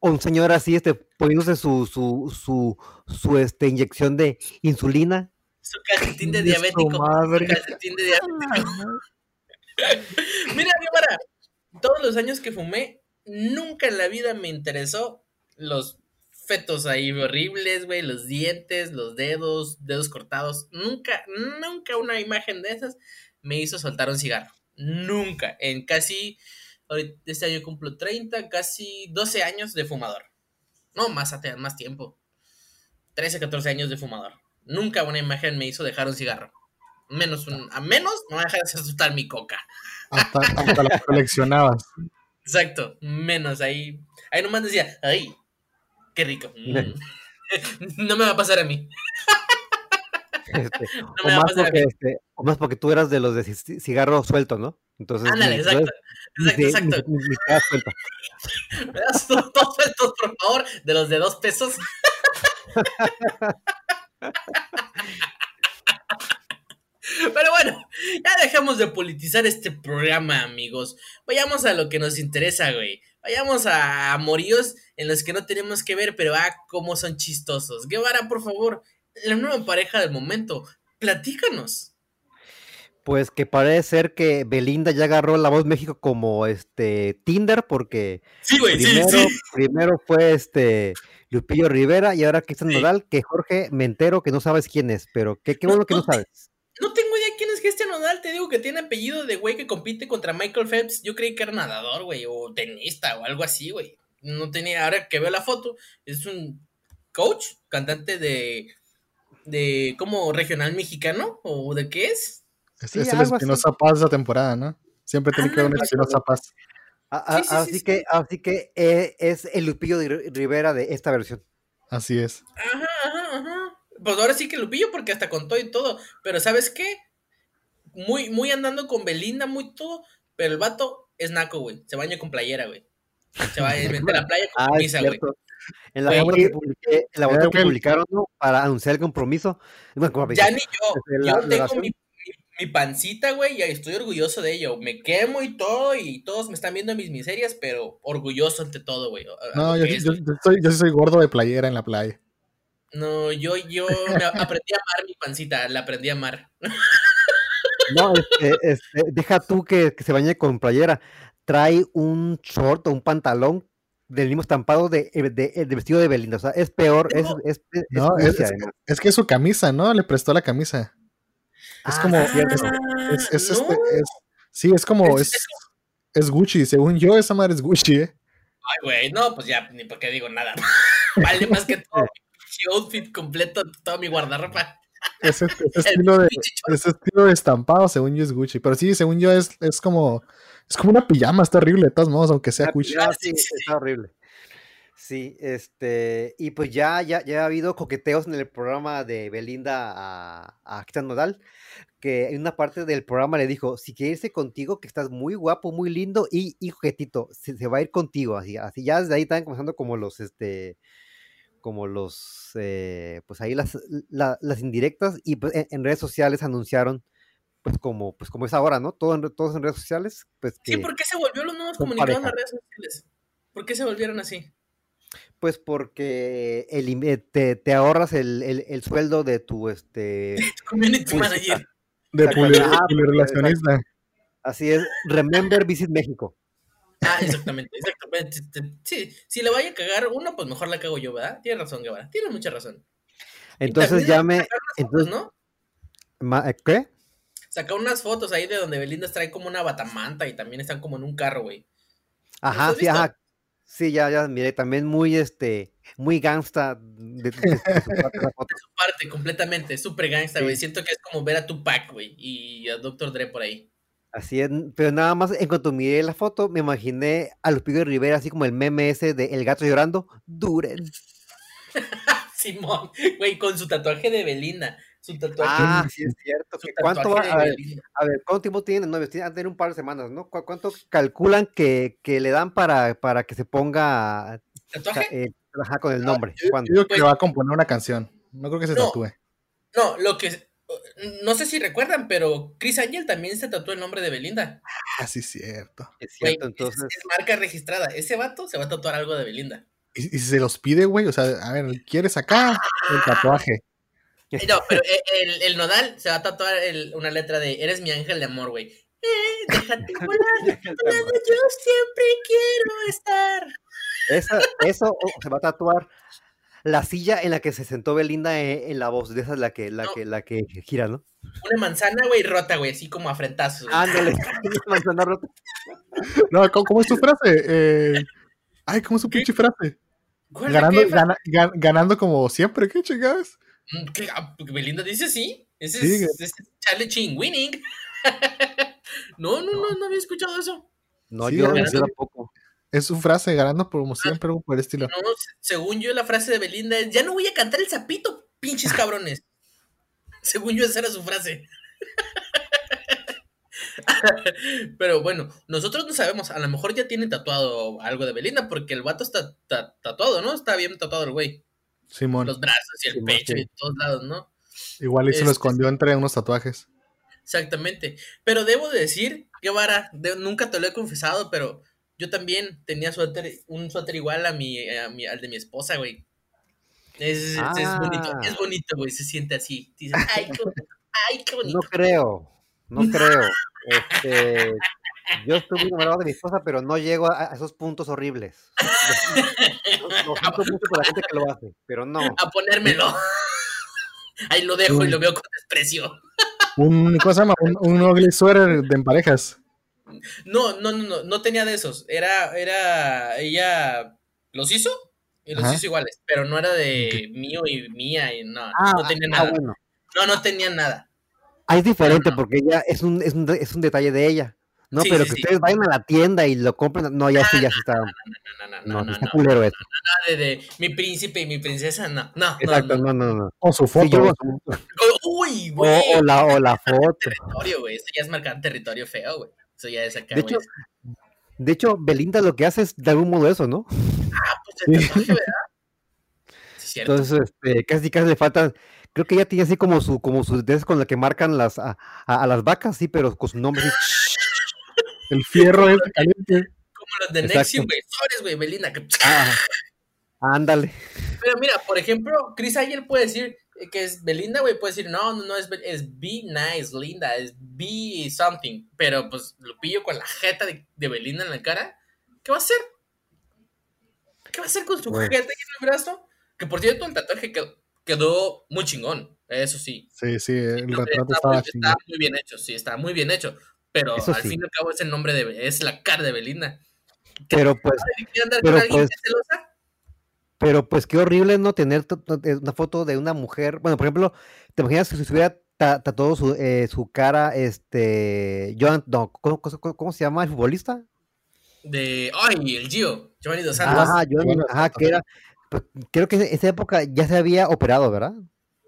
o un señor así, este, poniéndose su, su, su, su este, inyección de insulina. Su calcetín de diabético. Su calcetín de diabético. Mira, Guevara, todos los años que fumé, nunca en la vida me interesó los fetos ahí horribles, güey, los dientes, los dedos, dedos cortados. Nunca, nunca una imagen de esas me hizo soltar un cigarro. Nunca. En casi, este año cumplo 30, casi 12 años de fumador. No, más, más tiempo. 13, 14 años de fumador. Nunca una imagen me hizo dejar un cigarro. Menos un, a menos no me dejar de soltar mi coca. hasta, hasta la coleccionabas. Exacto, menos ahí. Ahí nomás decía, ay, qué rico. Mm. no me va a pasar a mí. este, No o, me va a más pasar a porque, mí. este, o más porque tú eras de los de ci- cigarro suelto, ¿no? Entonces, Ándale, exacto. Exacto, exacto. cuenta. ¿Me das dos, dos sueltos, por favor? De los de dos pesos. Pero bueno, ya dejamos de politizar este programa, amigos. Vayamos a lo que nos interesa, güey. Vayamos a amoríos en los que no tenemos que ver, pero ah, cómo son chistosos. Guevara, por favor, la nueva pareja del momento, platícanos. Pues que parece ser que Belinda ya agarró la voz México como este Tinder, porque Sí, güey, primero, sí. primero fue este Lupillo Rivera y ahora Cristian. Nodal, que Jorge me entero que no sabes quién es, pero qué, qué No, bueno que no sabes. Te digo que tiene apellido de güey que compite contra Michael Phelps. Yo creí que era nadador, güey, o tenista o algo así, güey. No tenía, ahora que veo la foto, es un coach, cantante de, de, como regional mexicano, o de qué es. Es, Sí, es el. Espinosa Paz de la temporada, ¿no? Siempre tiene que haber un. Espinosa Paz. A- a- Sí, sí, sí, así, sí. que, así que eh, es el Lupillo de Ri- Rivera de esta versión. Así es. Ajá, ajá, ajá. Pues ahora sí que lo pillo porque hasta contó y todo. Pero ¿sabes qué? Muy, muy andando con Belinda, muy todo. Pero el vato es naco, güey. Se baña con playera, güey. Se va a meter a la playa con Ah, camisa, güey. En la foto que- que, publiqué- en la foto Creo que que el- publicaron ¿no? para anunciar el compromiso. bueno, Ya ni yo. La- Yo tengo mi, mi- mi pancita, güey, y estoy orgulloso de ello. Me quemo y todo, y todos me están viendo mis miserias, pero orgulloso ante todo, güey. No, yo, yo- yo soy, yo sí soy gordo de playera en la playa. No, yo, yo me aprendí a amar mi pancita, la aprendí a amar. No, este, este, deja tú que, que se bañe con playera. Trae un short o un pantalón del mismo estampado de, eh, de- de vestido de Belinda. O sea, es peor, es, No. es, es, No, es es, sucia, es- además. es que es su camisa, ¿no? Le prestó la camisa. Es Ah, como. Ah, Es, es no. este, es- sí, es como. Es- Gucci. Según yo, esa madre es Gucci, ¿eh? Ay, güey, no, pues ya, ni por qué digo nada. vale más que todo mi outfit completo, todo mi guardarropa. Ese, ese estilo de, ese estilo de estampado, según yo, es Gucci. Pero sí, según yo, es, es como. Es como una pijama, está horrible de todos modos, aunque sea Ah, Gucci. ah, Sí, sí, sí, está horrible. Sí, este, y pues ya, ya, ya ha habido coqueteos en el programa de Belinda a, a Cristian Nodal, que en una parte del programa le dijo, si quiere irse contigo, que estás muy guapo, muy lindo y, y coquetito, se, se va a ir contigo, así, así ya desde ahí están comenzando como los, este, como los, eh, pues ahí las, la- las indirectas y pues en, en redes sociales anunciaron, pues como, pues como es ahora, ¿no? Todo en, todos en redes sociales, pues que... Sí, ¿por qué se volvió los nuevos comunicados en las redes sociales? ¿Por qué se volvieron así? Pues porque el eh, te, te ahorras el, el- el sueldo de tu, este, Community Uy, manager. De Exactamente. puli- Ah, pulirrelacionista. así es, Remember Visit México. Ah, exactamente, exactamente. Sí, si le vaya a cagar uno, pues mejor la cago yo, ¿verdad? Tienes razón, Guevara. Tienes mucha razón. Entonces ya me, entonces, ¿no? eh, ¿qué? Saca unas fotos ahí de donde Belinda trae como una batamanta y también están como en un carro, güey. Ajá, sí, ajá. Sí, ya, ya, miré, también muy, este, muy gangsta de, de- de su parte. Su completamente, súper gangsta, güey. Sí. Siento que es como ver a Tupac, güey, y a Dr. Dre por ahí. Así es, pero nada más en cuanto miré la foto, me imaginé a Lupillo Rivera, así como el meme ese de El gato llorando, duren. Simón, güey, con su tatuaje de Belinda. Su tatuaje. Ah, sí es cierto. que ¿Cuánto va? A ver. A ¿cuánto tiempo tienen de novios? Tienen, de tener un par de semanas, ¿no? ¿Cu- ¿Cuánto calculan que, que le dan para, para que se ponga ¿Tatuaje? eh, con el nombre? Yo, ¿Cuándo? yo digo que Pues- va a componer una canción. No creo que se No. tatúe. No, lo que. No sé si recuerdan, pero Chris Angel también se tatuó el nombre de Belinda. Ah, sí, cierto. Es cierto, es- entonces. es marca registrada. Ese vato se va a tatuar algo de Belinda. Y, y si se los pide, güey, o sea, a ver, ¿quieres acá el tatuaje? No, pero eh, el, el nodal se va a tatuar el- una letra de Eres mi ángel de amor, güey. Eh, déjate volar, donde yo siempre quiero estar. Esa, eso o se va a tatuar la silla en la que se sentó Belinda en, en la voz. De esa es la que, la No. que, la que gira, ¿no? Una manzana, güey, rota, güey, así como a frentazos. Ándale, manzana rota. No, ¿cómo, cómo es tu frase? Eh, ay, ¿cómo es su pinche frase? ¿Cuál, Ganando, gana- gan- ganando como siempre, ¿qué chingadas? Mm, ¿Qué? Ah, Belinda dice sí. Ese Sí, es, es Charlie Chin winning. no, no, no, no había escuchado eso. No, Sí, yo, yo tampoco. Es su frase, ganando como siempre, algo por el estilo. No, se- según yo, la frase de Belinda es: Ya no voy a cantar el sapito, pinches cabrones. según yo, esa era su frase. Pero bueno, nosotros no sabemos. A lo mejor ya tiene tatuado algo de Belinda, porque el vato está ta- tatuado, ¿no? Está bien tatuado el güey. Simón. Los brazos y el Simón, pecho sí. y todos lados, ¿no? Igual y se lo Este- escondió entre unos tatuajes. Exactamente. Pero debo de decir, Guevara, de- nunca te lo he confesado, pero yo también tenía suéter, un suéter igual a mi, a mi- al de mi esposa, güey. Es, es bonito, Ah. es bonito, güey, se siente así. Dices, ay, qué bonito, ay, qué bonito. No creo. no creo. Este, yo estoy muy enamorado de mi esposa, pero no llego a, a esos puntos horribles. Lo, lo siento mucho por la gente que lo hace, pero no. A ponérmelo. Ahí lo dejo y lo veo con desprecio. Un, ¿Cómo se llama? Un, un ugly sweater de en parejas. No, no, no, no, no tenía de esos. Era, era, ella los hizo y los Ajá. hizo iguales, pero no era de mío y mía y no, Ah, no tenía ah, nada. bueno. No, no tenía nada. Ah, es diferente no. porque ella es un, es un, es un detalle de ella. No, Sí, pero sí, que sí. ustedes vayan a la tienda y lo compren. No, ya sí, ya sí está. No, no, no, No, no, no, está no, culero eso. de, de mi príncipe y mi princesa, no, no, Exacto, no, no. no, no, no. O su Sí, foto. yo- Uy, o, güey, o la, o la foto. territorio, güey, eso ya es marcar territorio feo, güey. Eso ya es acá, De hecho, de hecho, Belinda lo que hace es de algún modo eso, ¿no? Ah, pues el Sí. tatuaje, ¿verdad? Sí. Entonces, este, casi casi le faltan. Creo que ella tiene así como su, como sus de esas con la que marcan las a, a- a las vacas, sí, pero con su nombre. así. El fierro es caliente. Como los de. Nexium, güey, sobres, güey, Belinda, que Ah, ándale. Pero mira, por ejemplo, Chris Ayer puede decir que es Belinda, güey, puede decir, no, no, no, es, Be- es Be Nice, Linda, es Be Something. Pero pues lo pillo con la jeta de, de Belinda en la cara. ¿Qué va a hacer? ¿Qué va a hacer con su Pues- jeta en el brazo? Que por cierto, el tatuaje quedó, quedó muy chingón, eso sí. Sí, sí, el Está retrato muy, estaba está chingón. muy bien hecho, sí, está muy bien hecho. Pero Eso al sí. fin y al cabo es el nombre de, es la cara de Belinda. Pero pues, ¿Quiere andar Pero, con alguien pues, celosa? Pero pues qué horrible no tener t- una foto de una mujer. Bueno, por ejemplo, ¿te imaginas que si se hubiera ta- tatuado su, eh, su cara, este, Joan, no, ¿cómo, cómo- cómo se llama el futbolista? De, ay, el Gio, Giovanni Dos Santos. Ajá, Joan, Bueno, ajá, que era, pues, creo que en esa época ya se había operado, ¿verdad?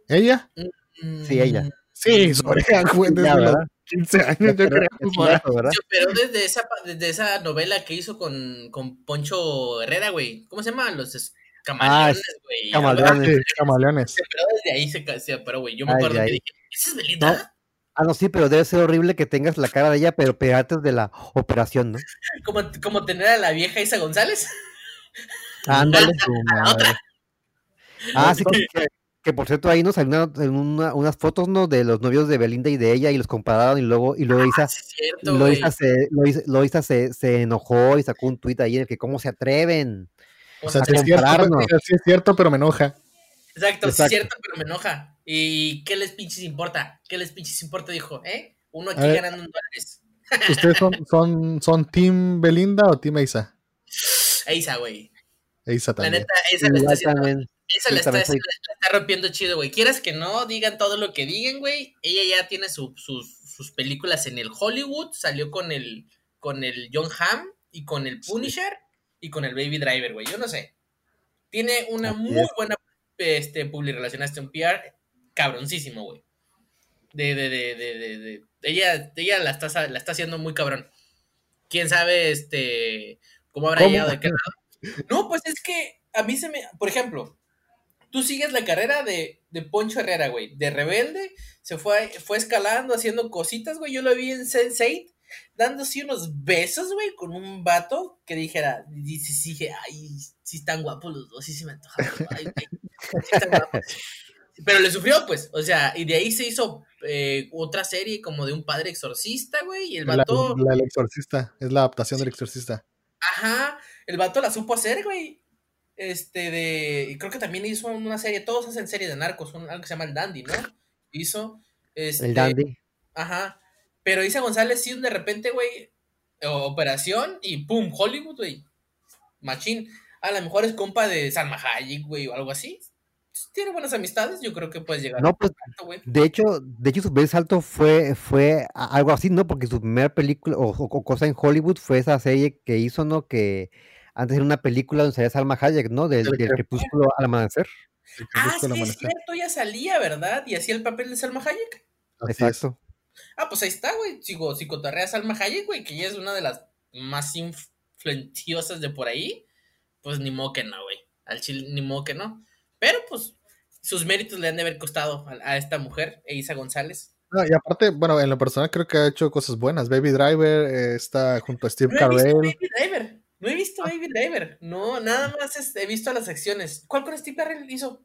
¿Ella? Sí, ella. Sí, su oreja fue Ya, desde los ¿verdad? 15 años, yo creo. ¿verdad? Sí, pero desde esa, desde esa novela que hizo con, con Poncho Herrera, güey. ¿Cómo se llama? Los camaleones, güey. Camaleones. Sí, camaleones. Pero desde ahí se, se operó, güey. Yo me Ay, acuerdo que dije, ¿esa es Belinda? Ah, no, sí, pero debe ser horrible que tengas la cara de ella, pero pegarte de la operación, ¿no? Como, como tener a la vieja Isa González. Ándale, su madre. Ah, sí, que, por cierto ahí nos salieron una- una- unas fotos, ¿no? De los novios de Belinda y de ella y los compararon y luego, y luego Isa, Sí, es cierto, y luego güey. Isa se, luego Isa- luego Isa se, se enojó y sacó un tuit ahí en el que cómo se atreven. O sea, sí es, cierto, sí es cierto, pero me enoja. Exacto, sí es Exacto. cierto, pero me enoja. ¿Y qué les pinches importa? ¿Qué les pinches importa? Dijo, ¿eh? Uno aquí ver. ganando en dólares. ¿Ustedes son, son, son Team Belinda o Team Eisa? Isa, güey. Eisa La también. neta, está haciendo. Esa Sí, la está, la está rompiendo chido, güey. Quieras que no, digan todo lo que digan, güey. Ella ya tiene su- sus, sus películas en el Hollywood. Salió con el, con el John Hamm y con el Punisher y con el Baby Driver, güey. Yo no sé. Tiene una Así muy es. buena este, public relación, hasta un PR cabroncísimo, güey. De, de, de, de, de, de- Ella, ella la, está, la está haciendo muy cabrón. Quién sabe, este, cómo habrá ¿Cómo? llegado de qué lado. No, pues es que a mí se me. Por ejemplo, tú sigues la carrera de, de Poncho Herrera, güey. De rebelde, se fue, fue escalando, haciendo cositas, güey. Yo lo vi en Sense8, dándose unos besos, güey, con un vato que dijera, dice, sí, dije, ay, sí están guapos los dos, sí se me antoja. Ay, güey, sí están guapos. Pero le sufrió, pues, o sea, y de ahí se hizo eh, otra serie como de un padre exorcista, güey, y el vato, la del exorcista. Es la adaptación del exorcista. ajá, el vato la supo hacer, güey. Este de. y Creo que también hizo una serie. Todos hacen series de narcos. un- algo que se llama El Dandy, ¿no? Hizo. Este, El dandy. Ajá. Pero Isa González sí, de repente, güey. Operación y pum, Hollywood, güey. Machín. A lo mejor es compa de Salma Hayek, güey, o algo así. Tiene buenas amistades, yo creo que puedes llegar No, a pues güey. de hecho, de hecho su primer salto fue, fue algo así, ¿no? Porque su primera película o, cosa en Hollywood fue esa serie que hizo, ¿no? Que antes era una película donde salía Salma Hayek, ¿no? Del, crepúsculo al amanecer. Ah, sí, es cierto, ya salía, ¿verdad? Y hacía el papel de Salma Hayek. Así es. Ah, pues ahí está, güey. Sigo, si cotorreas Salma Hayek, güey, que ella es una de las más influenciosas de por ahí, pues ni modo que no, güey. Al chile, ni modo que no. Pero, pues, sus méritos le han de haber costado a, a esta mujer, Eisa González. No, y aparte, bueno, en lo personal creo que ha hecho cosas buenas. Baby Driver eh, está junto a Steve No he visto. Baby Driver. No he visto Baby Driver. No, nada más es- he visto las secciones. ¿Cuál con Steve Carell hizo?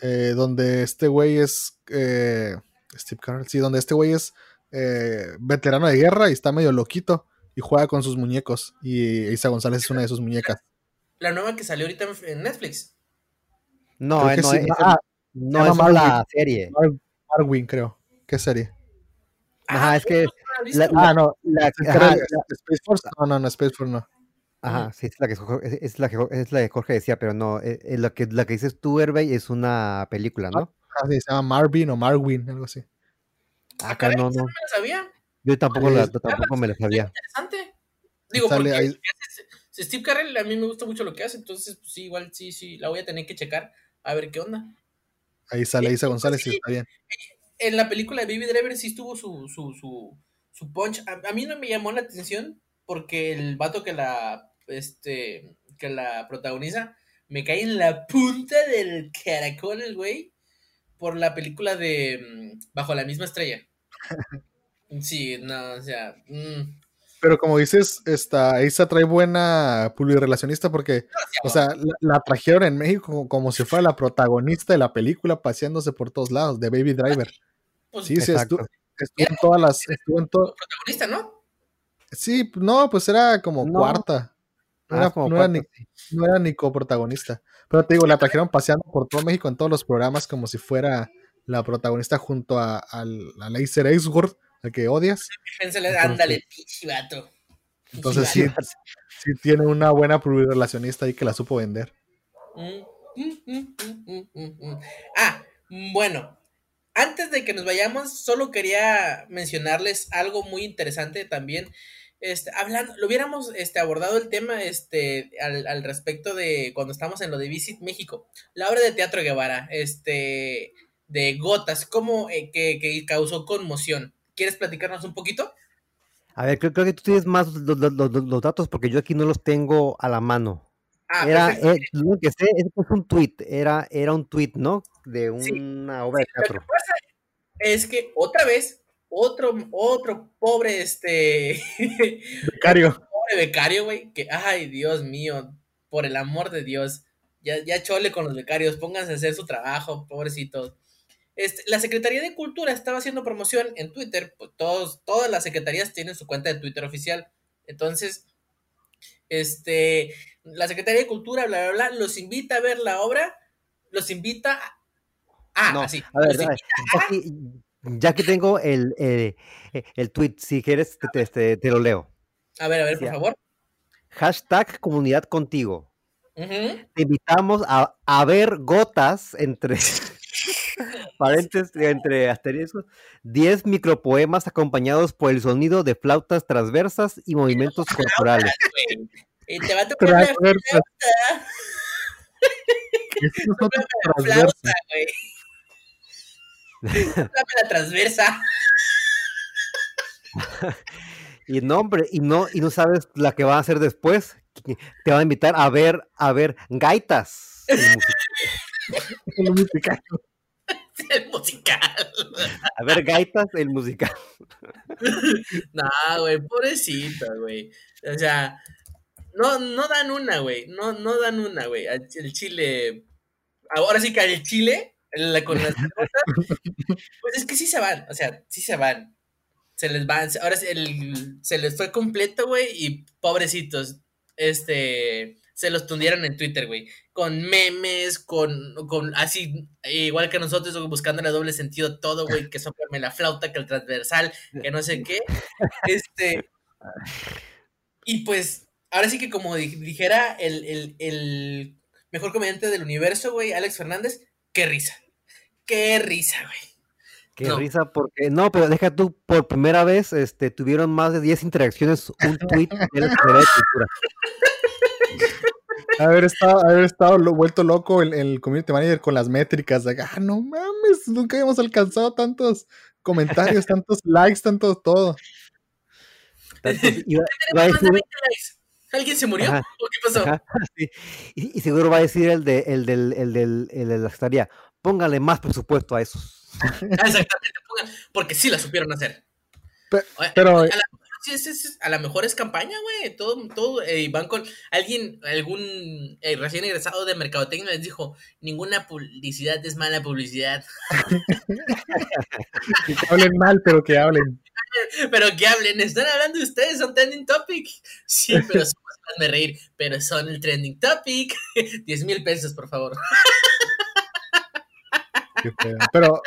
eh, donde este güey es. eh, Steve Carell, sí, donde este güey es eh, veterano de guerra y está medio loquito y juega con sus muñecos. Y Isa González es una de sus muñecas. La nueva que salió ahorita en- Netflix. No, eh, no, sí. Ah, es llama la serie. Mar- Marwin, creo. ¿Qué serie? Ajá, es que Ah, no. la- ¿es ajá, Space Force? No, no, no, Space Force no. Ajá, sí, es la que Jorge- es, es la que es la que Jorge decía, pero no, eh, eh, la que la que dices tú, Herbey, es una película, ¿no? Ah, sí, se llama Marvin o Marwin, algo así. Ah, caray, no, no. me la sabía. Yo tampoco la, tampoco me la sabía. Interesante. Digo, Sale porque ahí- Steve Carell a mí me gusta mucho lo que hace, entonces pues, sí, igual sí, sí, la voy a tener que checar a ver qué onda. Ahí sale Isa González y sí. está bien. En la película de Baby Driver sí estuvo su, su, su, su punch. A, a mí no me llamó la atención porque el vato que la, este, que la protagoniza me cae en la punta del caracol el güey por la película de mm, Bajo la misma estrella. Sí, no, o sea, mm, Pero como dices, esta Isa trae buena publirelacionista porque, o sea, la, la trajeron en México como, como si fuera la protagonista de la película paseándose por todos lados, de Baby Driver. pues, Sí, sí, estuvo, estuvo en todas las, estuvo en todo. protagonista, ¿no? Sí, no, pues era como No. cuarta. No, Ah, era, es como no era ni, no era ni coprotagonista. Pero te digo, la trajeron paseando por todo México en todos los programas como si fuera la protagonista junto a, al, a Laser Ainsworth, al que odias. Ándale, pinche vato. Entonces sí, sí tiene una buena relacionista ahí que la supo vender. Mm, mm, mm. Ah, bueno. Antes de que nos vayamos, solo quería mencionarles algo muy interesante también. Este, hablando, lo hubiéramos este, abordado el tema este, al, al respecto de cuando estamos en lo de Visit México. La obra de teatro Guevara, este, de Gotas, como que, que causó conmoción. ¿Quieres platicarnos un poquito? A ver, creo, creo que tú tienes más los, los- los- los datos porque yo aquí no los tengo a la mano. Ah, Era, eh, lo único que sé es un tweet, era, era un tweet, ¿no? De Sí. una obra de Lo que teatro. pasa es que otra vez, otro, otro pobre, este, Becario. pobre becario, güey, que, ay, Dios mío, por el amor de Dios, ya, ya chole con los becarios, pónganse a hacer su trabajo, pobrecitos. Este, la Secretaría de Cultura estaba haciendo promoción en Twitter, pues todos, todas las secretarías tienen su cuenta de Twitter oficial, entonces, este, la Secretaría de Cultura, bla, bla, bla, los invita a ver la obra, los invita a... Ah, No, así, A ver, los a ver, ya que, ya que tengo el, eh, eh, el tweet, si quieres, te, te- te- lo leo. A ver, a ver, por favor. Hashtag comunidad contigo. Te invitamos a, a ver gotas entre paréntesis, entre asteriscos, 10 micropoemas acompañados por el sonido de flautas transversas y movimientos corporales. Y te va a tocar la Transversas. Es que nosotros flauta, transversa. güey. Dame la transversa. Y no, hombre, y no, y no sabes la que va a hacer después. Te va a invitar a ver, a ver gaitas. el music- El musical. El musical. A ver gaitas, el musical. No, güey, pobrecito, güey. O sea, no, no dan una, güey. No, no dan una, güey. El chile. Ahora sí que al chile, la- con las cosas, pues es que sí se van. O sea, sí se van. Se les van. Ahora sí, el- se les fue completo, güey. Y pobrecitos. Este. Se los tundieron en Twitter, güey. Con memes, con, con así, igual que nosotros, buscando el doble sentido todo, güey. Que soplame la flauta, que el transversal, que no sé qué. Este. Y pues, ahora sí que como di- dijera el, el, el mejor comediante del universo, güey, Alex Fernández, qué risa. Qué risa, güey. Qué No. risa, porque no, pero deja tú, por primera vez este, tuvieron más de 10 interacciones un tweet de la Cultura. Haber estado, haber estado lo- vuelto loco el, el community manager con las métricas. de, ah, no mames, nunca habíamos alcanzado tantos comentarios, tantos likes, tanto todo. Tanto- iba- iba a decir- 20 likes. ¿Alguien se murió? Ajá. ¿O qué pasó? ajá, sí, y, y seguro va a decir el de, el del, el del, el de la Secretaría, póngale más presupuesto a esos. Ah, Exactamente, pongan, porque sí la supieron hacer. Pe- Oye, pero- a, la, sí, es- es- a la mejor es campaña, güey. Todo, todo, eh, van con alguien, algún eh, recién egresado de mercadotecnia les dijo, ninguna publicidad es mala publicidad. Que hablen mal, pero que hablen. pero que hablen, están hablando ustedes, son trending topic. Sí, pero de reír, pero son el trending topic. 10 mil pesos, por favor. Pero,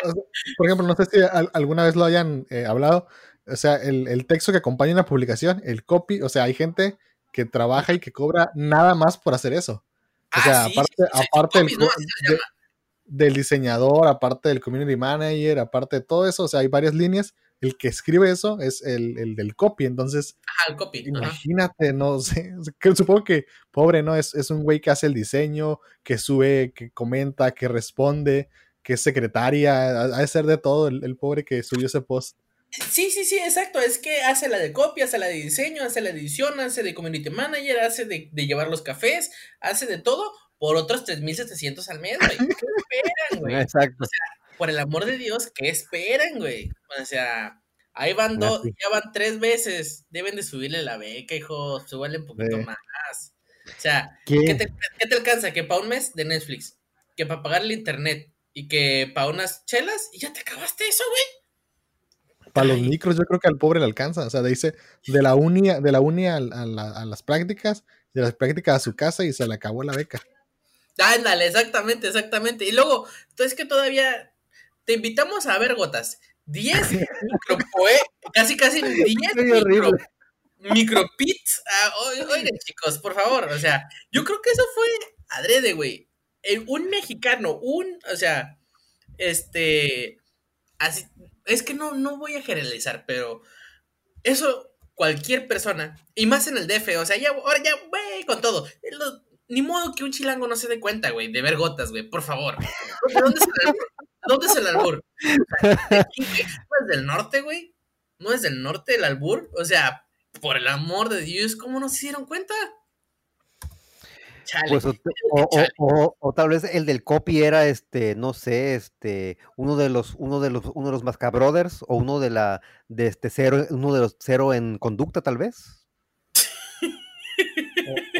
por ejemplo, no sé si alguna vez lo hayan eh, hablado. O sea, el, el, texto que acompaña una publicación, el copy, o sea, hay gente que trabaja y que cobra nada más por hacer eso. O ah, sea, aparte, aparte del, diseñador, aparte del community manager, aparte de todo eso, o sea, hay varias líneas. El que escribe eso es el, el del copy, entonces. el copy. Imagínate, no sé. Que, supongo que, pobre, ¿no? Es, es un güey que hace el diseño, que sube, que comenta, que responde, que es secretaria. Ha de ser de todo el, el pobre que subió ese post. Sí, sí, sí, exacto. Es que hace la de copia, hace la de diseño, hace la de edición, hace de community manager, hace de, llevar los cafés, hace de todo por otros 3.700 al mes, güey. ¿Qué esperan, güey? Exacto. O sea, por el amor de Dios, ¿qué esperan, güey? O sea, ahí van dos, ya van tres veces. Deben de subirle la beca, hijo. Súbale un poquito más. O sea, ¿qué? te, ¿qué te alcanza? Que para un mes de Netflix, que para pagar el internet y que para unas chelas, y ya te acabaste eso, güey. Para los micros, yo creo que al pobre le alcanza. O sea, dice de la uni, de la uni a, las prácticas, de las prácticas a su casa y se le acabó la beca. Ándale, exactamente, exactamente. Y luego, entonces que todavía te invitamos a ver gotas. 10 micro, casi casi 10 micro, micropits. Ah, oigan, chicos, por favor. O sea, yo creo que eso fue adrede, güey. Un mexicano, un, o sea, este, así, es que no, no voy a generalizar, pero eso cualquier persona, y más en el DF, o sea, ya, ahora ya, güey, con todo. Ni modo que un chilango no se dé cuenta, güey, de ver gotas, güey, por favor. ¿Dónde es el albur? ¿Dónde es el albur? ¿No es del norte, güey? ¿No es del norte el albur? O sea, por el amor de Dios, ¿cómo no se dieron cuenta? Pues, o, tal vez el del copy era este, no sé, este, uno de los, uno de los, uno de los Mascabrothers, o uno de la, de este cero, uno de los cero en conducta, tal vez.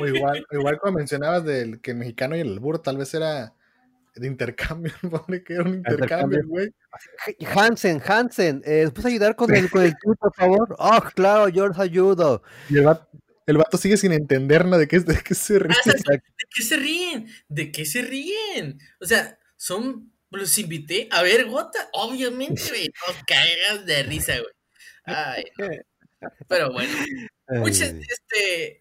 O, igual, igual como mencionabas del que el mexicano y el albur, tal vez era de intercambio, que era un intercambio, güey. Hansen, Hansen, eh, ¿puedes ayudar con el, con el por favor? Oh, claro, yo les ayudo. Y el, el vato sigue sin entender ¿no? de qué, de qué se ríen. Ah, ¿De qué se ríen? ¿De qué se ríen? O sea, son. Los invité a ver gota. Obviamente, güey. No caigas de risa, güey. Ay, Pero bueno. Muchas, este.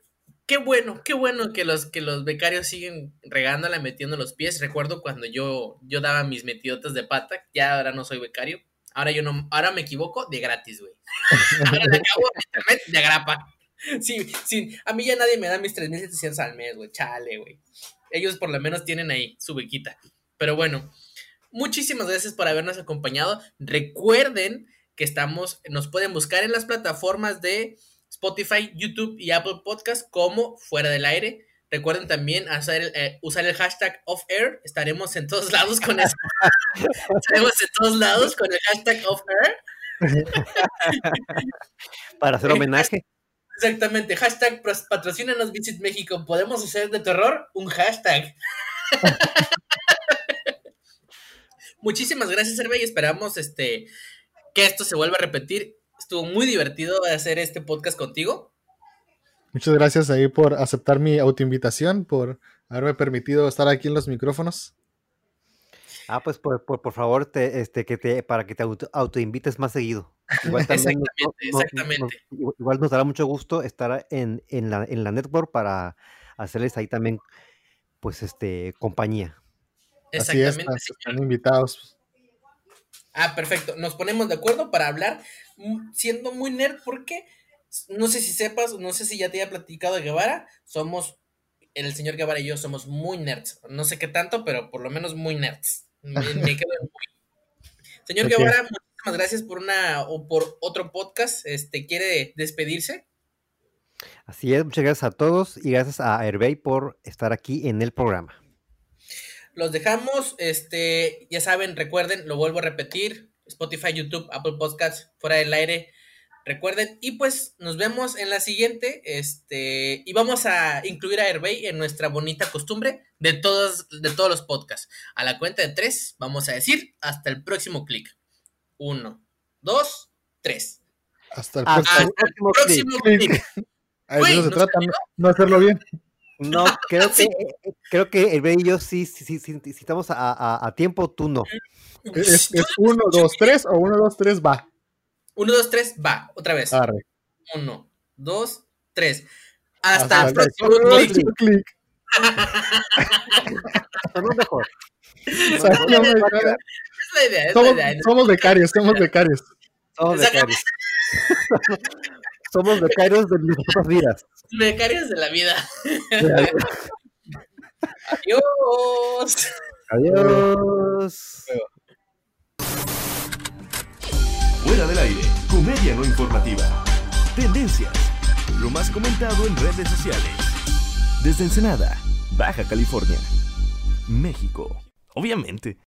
Qué bueno, qué bueno que los, que los becarios siguen regándola, metiendo los pies. Recuerdo cuando yo, yo daba mis metidotas de pata, ya ahora no soy becario. Ahora yo no, ahora me equivoco de gratis, güey. ahora le acabo de grapa. Sí, sí, a mí ya nadie me da mis 3.700 al mes, güey, chale, güey. Ellos por lo menos tienen ahí su bequita. Pero bueno, muchísimas gracias por habernos acompañado. Recuerden que estamos, nos pueden buscar en las plataformas de Spotify, YouTube y Apple Podcast como Fuera del Aire. Recuerden también hacer eh, usar el hashtag OffAir. Estaremos en todos lados con eso. Estaremos en todos lados con el hashtag OffAir. Para hacer homenaje. Exactamente, hashtag patrocínanos Visit México. ¿Podemos hacer de terror? Un hashtag. Muchísimas gracias, Hervé, y esperamos este, que esto se vuelva a repetir. Estuvo muy divertido hacer este podcast contigo. Muchas gracias ahí por aceptar mi autoinvitación, por haberme permitido estar aquí en los micrófonos. Ah, pues por, por, favor, te, este, que te, para que te autoinvites más seguido. Igual exactamente, exactamente. igual nos dará mucho gusto estar en, en, la, en la network para hacerles ahí también, pues, este, compañía. Exactamente. Así están invitados. Ah, perfecto. Nos ponemos de acuerdo para hablar siendo muy nerd porque no sé si sepas, no sé si ya te había platicado de Guevara, somos, el señor Guevara y yo somos muy nerds. No sé qué tanto, pero por lo menos muy nerds. Señor Guevara, muchísimas gracias por una o por otro podcast. Este, ¿quiere despedirse? Así es, muchas gracias a todos y gracias a Hervey por estar aquí en el programa. Los dejamos, este, ya saben, recuerden, lo vuelvo a repetir, Spotify, YouTube, Apple Podcasts, fuera del aire, recuerden, y pues nos vemos en la siguiente, este, y vamos a incluir a Hervey en nuestra bonita costumbre de todos, de todos los podcasts. A la cuenta de tres, vamos a decir, hasta el próximo clic. Uno, dos, tres. Hasta el Hasta próximo. el próximo no, no hacerlo bien. No, creo que, Sí. creo que el Bray y yo sí, sí, sí, sí, sí estamos a, a- a tiempo, tú no. Es, es uno, dos, tres o uno, dos, tres, va. Uno, dos, tres, va. Otra vez. Arre. Uno, dos, tres. Hasta, el el próximo clic. Sonó mejor. O sea, Bueno, no me- bueno, Es la idea, es somos, la idea. somos becarios, somos becarios. Somos becarios. Somos becarios de nuestras vidas. Becarios de la vida. Adiós. Adiós. Fuera del aire, comedia no informativa. Tendencias, lo más comentado en redes sociales. Desde Ensenada, Baja California, México. Obviamente.